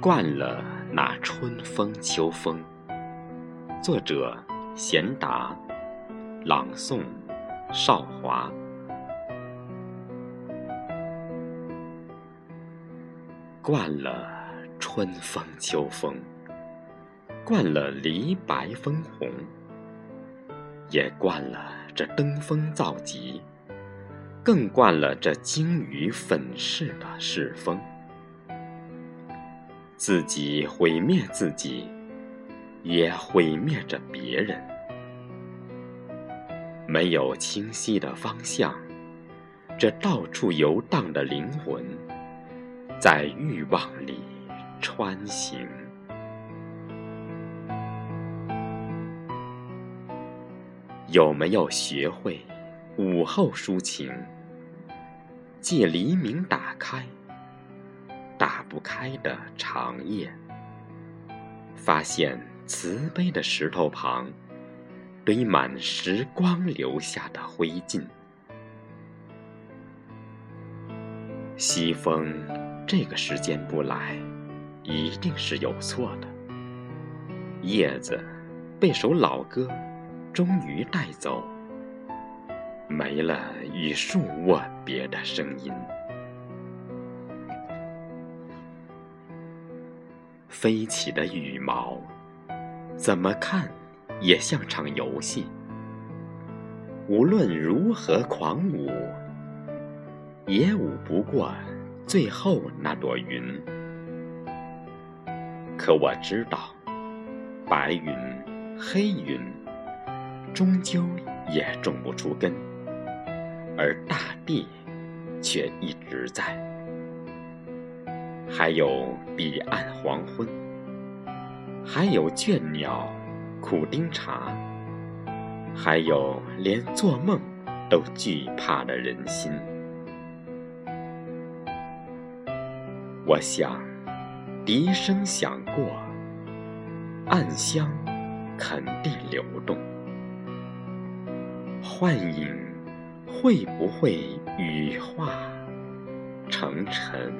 惯了那春风秋风。作者：贤达，朗诵：少华。惯了春风秋风，惯了梨白分红，也惯了这登峰造极，更惯了这精于粉饰的世风。自己毁灭自己，也毁灭着别人。没有清晰的方向，这到处游荡的灵魂，在欲望里穿行。有没有学会午后抒情，借黎明打开？不开的长夜，发现慈悲的石头旁堆满时光留下的灰烬。西风这个时间不来，一定是有错的。叶子被首老歌终于带走，没了与树握别的声音。飞起的羽毛，怎么看也像场游戏。无论如何狂舞，也舞不过最后那朵云。可我知道，白云、黑云，终究也种不出根，而大地却一直在。还有彼岸黄昏，还有倦鸟苦丁茶，还有连做梦都惧怕的人心。我想，笛声响过，暗香肯定流动，幻影会不会羽化成尘？